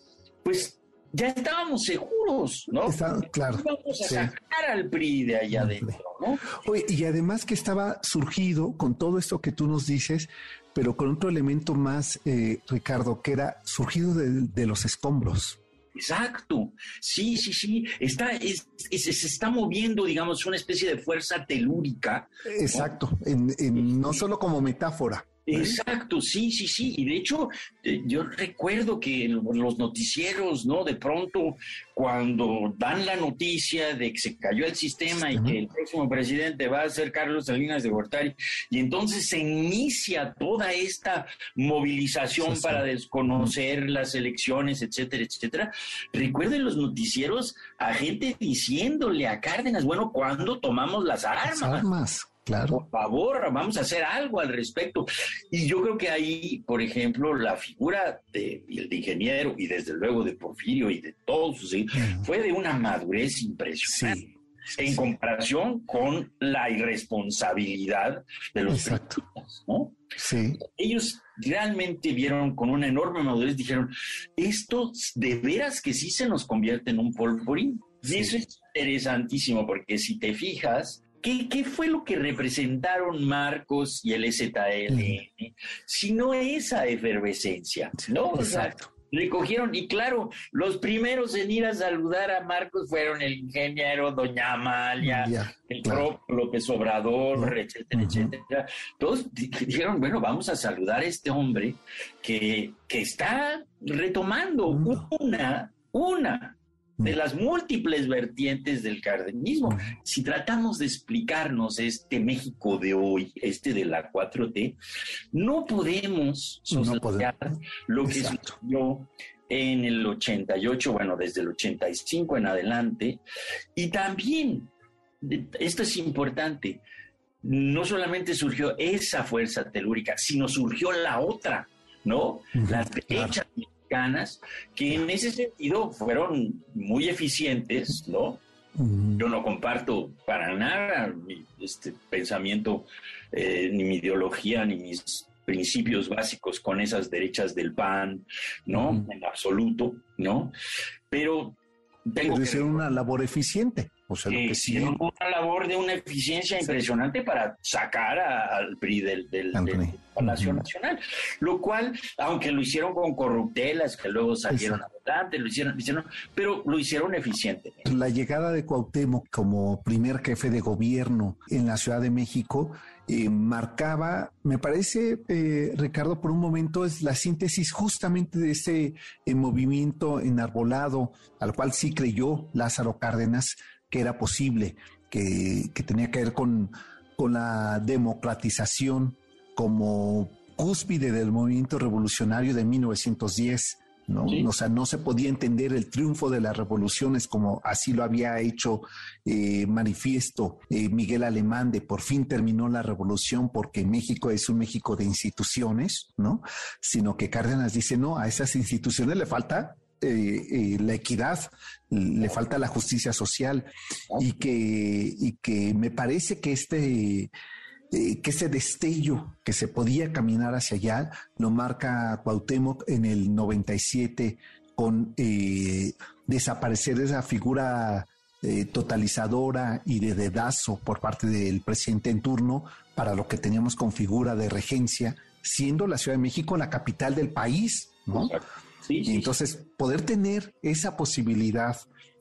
Speaker 3: pues, ya estábamos seguros, ¿no?
Speaker 2: claro.
Speaker 3: Íbamos a sacar al PRI de allá adentro, ¿no?
Speaker 2: Oye, y además que estaba surgido con todo esto que tú nos dices, pero con otro elemento más, eh, Ricardo, que era surgido de, los escombros.
Speaker 3: Exacto, sí, sí, sí, está, se está moviendo, digamos, una especie de fuerza telúrica.
Speaker 2: Exacto, en, no solo como metáfora.
Speaker 3: Exacto, sí, sí, sí. Y de hecho, eh, yo recuerdo que los noticieros, ¿no? De pronto, cuando dan la noticia de que se cayó el sistema y que el próximo presidente va a ser Carlos Salinas de Gortari, y entonces se inicia toda esta movilización para desconocer las elecciones, etcétera, etcétera. Recuerden los noticieros a gente diciéndole a Cárdenas, bueno, ¿cuándo tomamos las armas? Las
Speaker 2: armas. Claro.
Speaker 3: Por favor, vamos a hacer algo al respecto. Y yo creo que ahí, por ejemplo, la figura de, de ingeniero y desde luego de Porfirio y de todos, ¿sí? fue de una madurez impresionante. en comparación con la irresponsabilidad de los periodistas, ¿no?
Speaker 2: Sí.
Speaker 3: Ellos realmente vieron con una enorme madurez, dijeron, esto de veras que sí se nos convierte en un polvorín. Y eso es interesantísimo, porque si te fijas, ¿Qué, fue lo que representaron Marcos y el ZLN? Sino esa efervescencia, ¿no? Exacto. recogieron, y claro, los primeros en ir a saludar a Marcos fueron el ingeniero Doña Amalia, el propio López Obrador, etcétera, etcétera. Todos dijeron, bueno, vamos a saludar a este hombre que, que está retomando una, una de las múltiples vertientes del cardenismo. Si tratamos de explicarnos este México de hoy, este de la 4T, no podemos soslayar lo que sucedió en el 88, bueno, desde el 85 en adelante, y también, esto es importante, no solamente surgió esa fuerza telúrica, sino surgió la otra, ¿no? Las derechas que en ese sentido fueron muy eficientes, ¿no? Yo no comparto para nada este pensamiento, eh, ni mi ideología, ni mis principios básicos con esas derechas del PAN, ¿no? En absoluto, ¿no? Pero
Speaker 2: tengo que... ser una labor eficiente. O sea, lo que sí.
Speaker 3: una labor de una eficiencia impresionante para sacar al PRI del, Palacio Nacional. Lo cual, aunque lo hicieron con corruptelas que luego salieron adelante, lo hicieron, lo hicieron, pero lo hicieron eficiente.
Speaker 2: La llegada de Cuauhtémoc como primer jefe de gobierno en la Ciudad de México eh, marcaba, me parece, eh, Ricardo, por un momento es la síntesis justamente de ese eh, movimiento enarbolado al cual sí creyó Lázaro Cárdenas que era posible, que, tenía que ver con, con la democratización como cúspide del movimiento revolucionario de 1910. ¿No? O sea, no se podía entender el triunfo de las revoluciones como así lo había hecho eh, manifiesto eh, Miguel Alemán de por fin terminó la revolución porque México es un México de instituciones, ¿no? Sino que Cárdenas dice, no, a esas instituciones le falta eh, la equidad, le falta la justicia social y que, y que me parece que este, eh, que ese destello que se podía caminar hacia allá lo marca Cuauhtémoc en el 97 con eh, desaparecer esa figura totalizadora y de dedazo por parte del presidente en turno para lo que teníamos con figura de regencia, siendo la Ciudad de México la capital del país, ¿no? y entonces poder tener esa posibilidad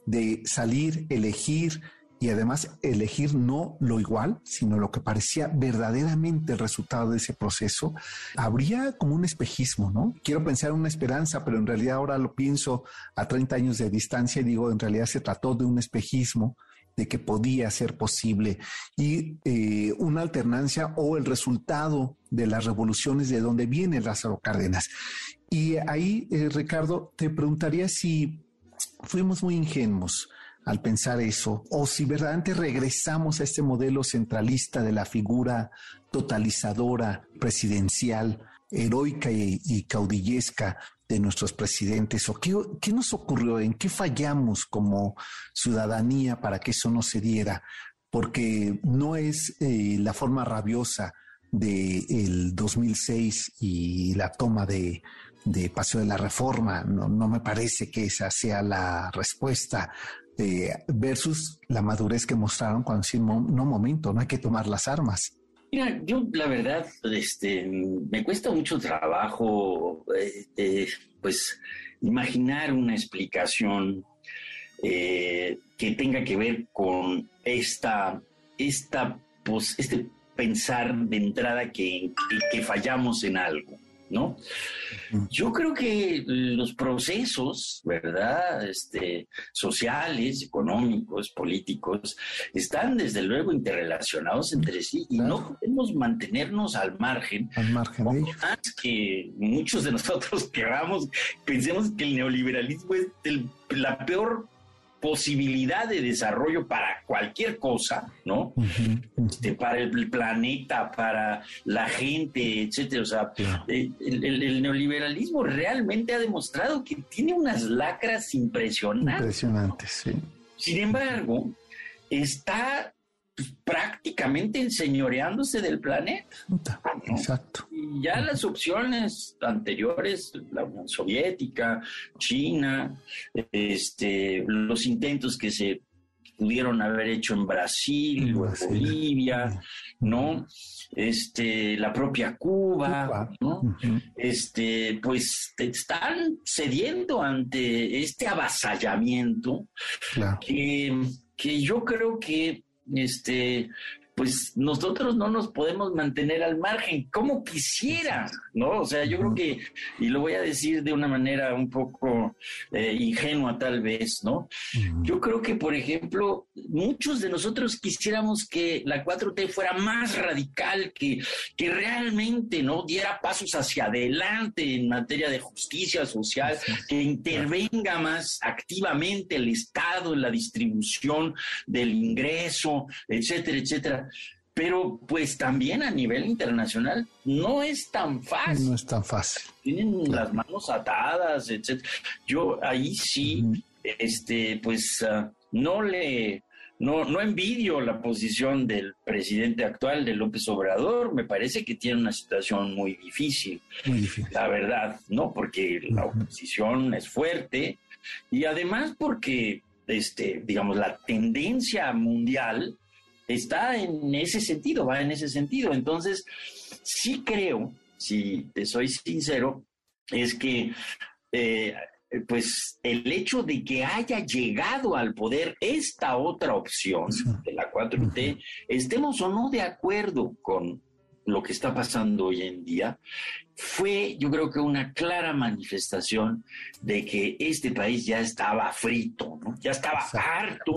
Speaker 2: de salir, elegir y además elegir no lo igual, sino lo que parecía verdaderamente el resultado de ese proceso, habría como un espejismo, ¿no? Quiero pensar en una esperanza, pero en realidad ahora lo pienso a 30 años de distancia y digo, en realidad se trató de un espejismo de que podía ser posible y eh, una alternancia o el resultado de las revoluciones de donde viene Lázaro Cárdenas. Y ahí, eh, Ricardo, te preguntaría si fuimos muy ingenuos al pensar eso, o si verdaderamente regresamos a este modelo centralista de la figura totalizadora, presidencial, heroica y, caudillesca de nuestros presidentes, o qué, nos ocurrió, en qué fallamos como ciudadanía para que eso no se diera, porque no es eh, la forma rabiosa del el 2006 y la toma de, de Paseo de la Reforma. No, me parece que esa sea la respuesta versus la madurez que mostraron cuando decimos, no, momento, no hay que tomar las armas.
Speaker 3: Mira, yo la verdad, este, me cuesta mucho trabajo, eh, pues, imaginar una explicación eh, que tenga que ver con esta, esta, pues, este pensar de entrada que, que fallamos en algo. ¿No? Yo creo que los procesos, ¿verdad? Este, sociales, económicos, políticos, están desde luego interrelacionados entre sí y no podemos mantenernos al margen.
Speaker 2: Al margen
Speaker 3: Más que muchos de nosotros queramos, pensemos que el neoliberalismo es la peor posibilidad de desarrollo para cualquier cosa, ¿no? Este, para el planeta, para la gente, etcétera. O sea, eh, el, neoliberalismo realmente ha demostrado que tiene unas lacras impresionantes.
Speaker 2: Impresionantes, sí.
Speaker 3: Sin embargo, está pues, prácticamente enseñoreándose del planeta.
Speaker 2: Exacto.
Speaker 3: Y ya las opciones anteriores, la Unión Soviética, China, este, los intentos que se pudieron haber hecho en Brasil o en Bolivia, ¿no? Este, la propia Cuba, ¿no? Este, pues están cediendo ante este avasallamiento que, que yo creo que este, pues nosotros no nos podemos mantener al margen, como quisiera, ¿no? O sea, yo creo que, y lo voy a decir de una manera un poco eh, ingenua tal vez, ¿no? Yo creo que, por ejemplo, muchos de nosotros quisiéramos que la 4T fuera más radical, que, que realmente, ¿no? Diera pasos hacia adelante en materia de justicia social, que intervenga más activamente el Estado en la distribución del ingreso, etcétera, etcétera pero pues también a nivel internacional no es tan fácil.
Speaker 2: No es tan fácil.
Speaker 3: Tienen las manos atadas, etc. Yo ahí sí, este, pues ah, no le, no, no envidio la posición del presidente actual de López Obrador. Me parece que tiene una situación muy difícil.
Speaker 2: Muy difícil.
Speaker 3: La verdad, ¿no? Porque la oposición es fuerte y además porque, este, digamos, la tendencia mundial está en ese sentido, va en ese sentido. Entonces, sí creo, si te soy sincero, es que eh, pues el hecho de que haya llegado al poder esta otra opción de la 4T, estemos o no de acuerdo con lo que está pasando hoy en día, fue yo creo que una clara manifestación de que este país ya estaba frito, ¿no? ya estaba harto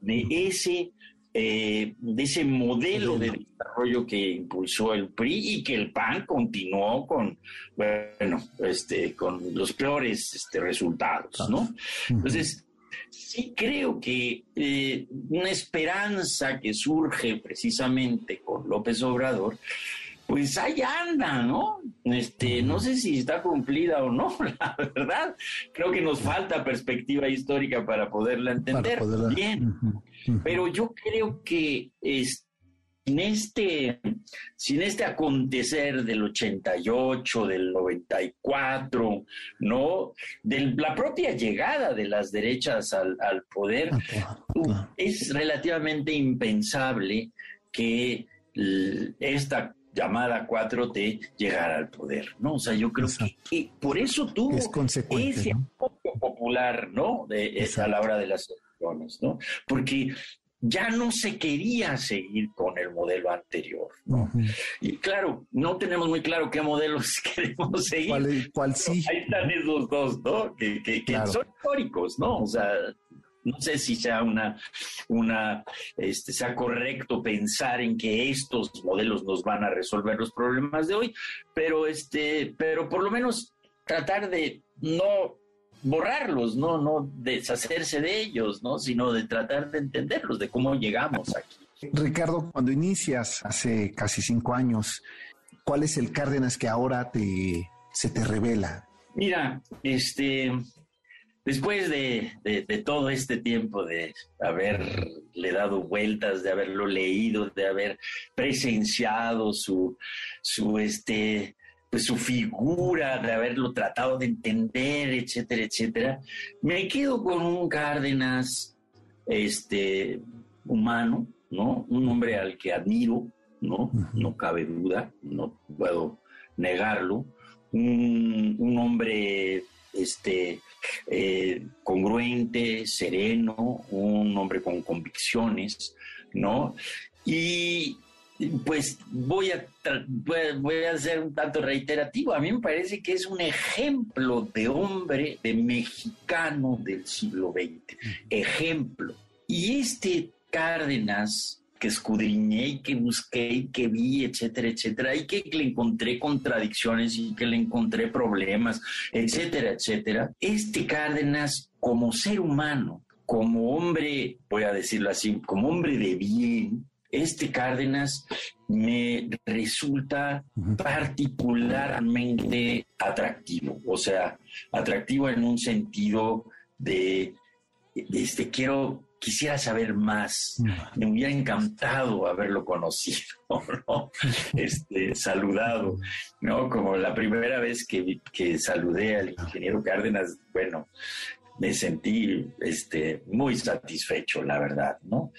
Speaker 3: de ese eh, de ese modelo de desarrollo que impulsó el PRI y que el PAN continuó con, bueno, este, con los peores este, resultados, ¿no? Entonces, sí creo que eh, una esperanza que surge precisamente con López Obrador, pues ahí anda, ¿no? Este, no sé si está cumplida o no, la verdad. Creo que nos falta perspectiva histórica para poderla entender bien. Pero yo creo que sin este, sin este acontecer del 88, del 94, ¿no? De la propia llegada de las derechas al, poder, es relativamente impensable que esta llamada 4T llegara al poder, ¿no? O sea, yo creo que, por eso tuvo ese apoyo popular, ¿no? De, a la hora de las ¿no? Porque ya no se quería seguir con el modelo anterior. ¿no? Y claro, no tenemos muy claro qué modelos queremos seguir.
Speaker 2: ¿Cuál, sí?
Speaker 3: Ahí están esos dos, ¿no? Que, son históricos, ¿no? O sea, no sé si sea una, una, este, sea correcto pensar en que estos modelos nos van a resolver los problemas de hoy, pero este, pero por lo menos tratar de no borrarlos, no, no deshacerse de ellos, ¿no? sino de tratar de entenderlos, de cómo llegamos aquí.
Speaker 2: Ricardo, cuando inicias hace casi cinco años, ¿cuál es el Cárdenas que ahora te, se te revela?
Speaker 3: Mira, este, después de, todo este tiempo de haberle dado vueltas, de haberlo leído, de haber presenciado su, su, este, pues su figura, de haberlo tratado de entender, etcétera, etcétera, me quedo con un Cárdenas este, humano, ¿no? Un hombre al que admiro, ¿no? No cabe duda, no puedo negarlo. Un, hombre este, eh, congruente, sereno, un hombre con convicciones, ¿no? Y pues voy a, voy a ser un tanto reiterativo. A mí me parece que es un ejemplo de hombre, de mexicano del siglo XX. Ejemplo. Y este Cárdenas que escudriñé y que busqué y que vi, etcétera, etcétera, y que le encontré contradicciones y que le encontré problemas, etcétera, etcétera. Este Cárdenas, como ser humano, como hombre, voy a decirlo así, como hombre de bien, este Cárdenas me resulta particularmente atractivo, o sea, atractivo en un sentido de, este, quiero, quisiera saber más, me hubiera encantado haberlo conocido, ¿no? este, saludado, ¿no? Como la primera vez que, que saludé al ingeniero Cárdenas, bueno, me sentí este, muy satisfecho, la verdad, ¿no?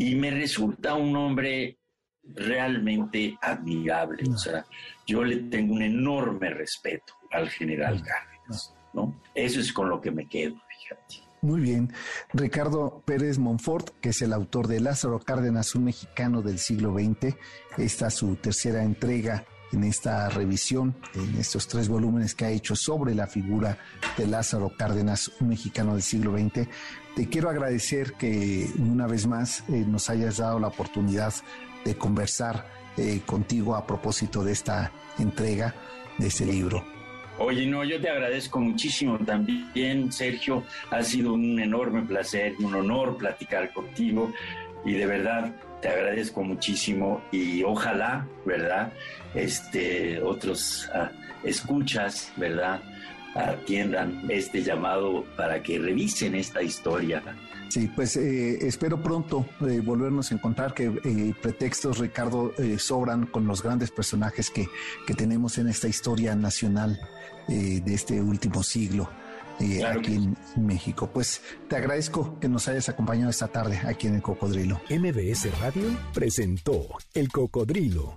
Speaker 3: y me resulta un hombre realmente admirable. O sea, yo le tengo un enorme respeto al general Cárdenas, ¿no? Eso es con lo que me quedo, fíjate.
Speaker 2: Muy bien. Ricardo Pérez Monfort, que es el autor de Lázaro Cárdenas, un mexicano del siglo XX. Esta es su tercera entrega en esta revisión, en estos tres volúmenes que ha hecho sobre la figura de Lázaro Cárdenas, un mexicano del siglo XX. Te quiero agradecer que una vez más eh, nos hayas dado la oportunidad de conversar eh, contigo a propósito de esta entrega de este libro.
Speaker 3: Oye, no, yo te agradezco muchísimo también, Sergio. Ha sido un enorme placer, un honor platicar contigo y de verdad te agradezco muchísimo y ojalá, ¿verdad? Este, otros ah, escuchas, ¿verdad? Atiendan este llamado para que revisen esta historia.
Speaker 2: Sí, pues eh, espero pronto eh, volvernos a encontrar, que eh, pretextos, Ricardo, sobran con los grandes personajes que, que tenemos en esta historia nacional de este último siglo. Eh, aquí en México. Pues te agradezco que nos hayas acompañado esta tarde aquí en el Cocodrilo.
Speaker 1: MBS Radio presentó El Cocodrilo.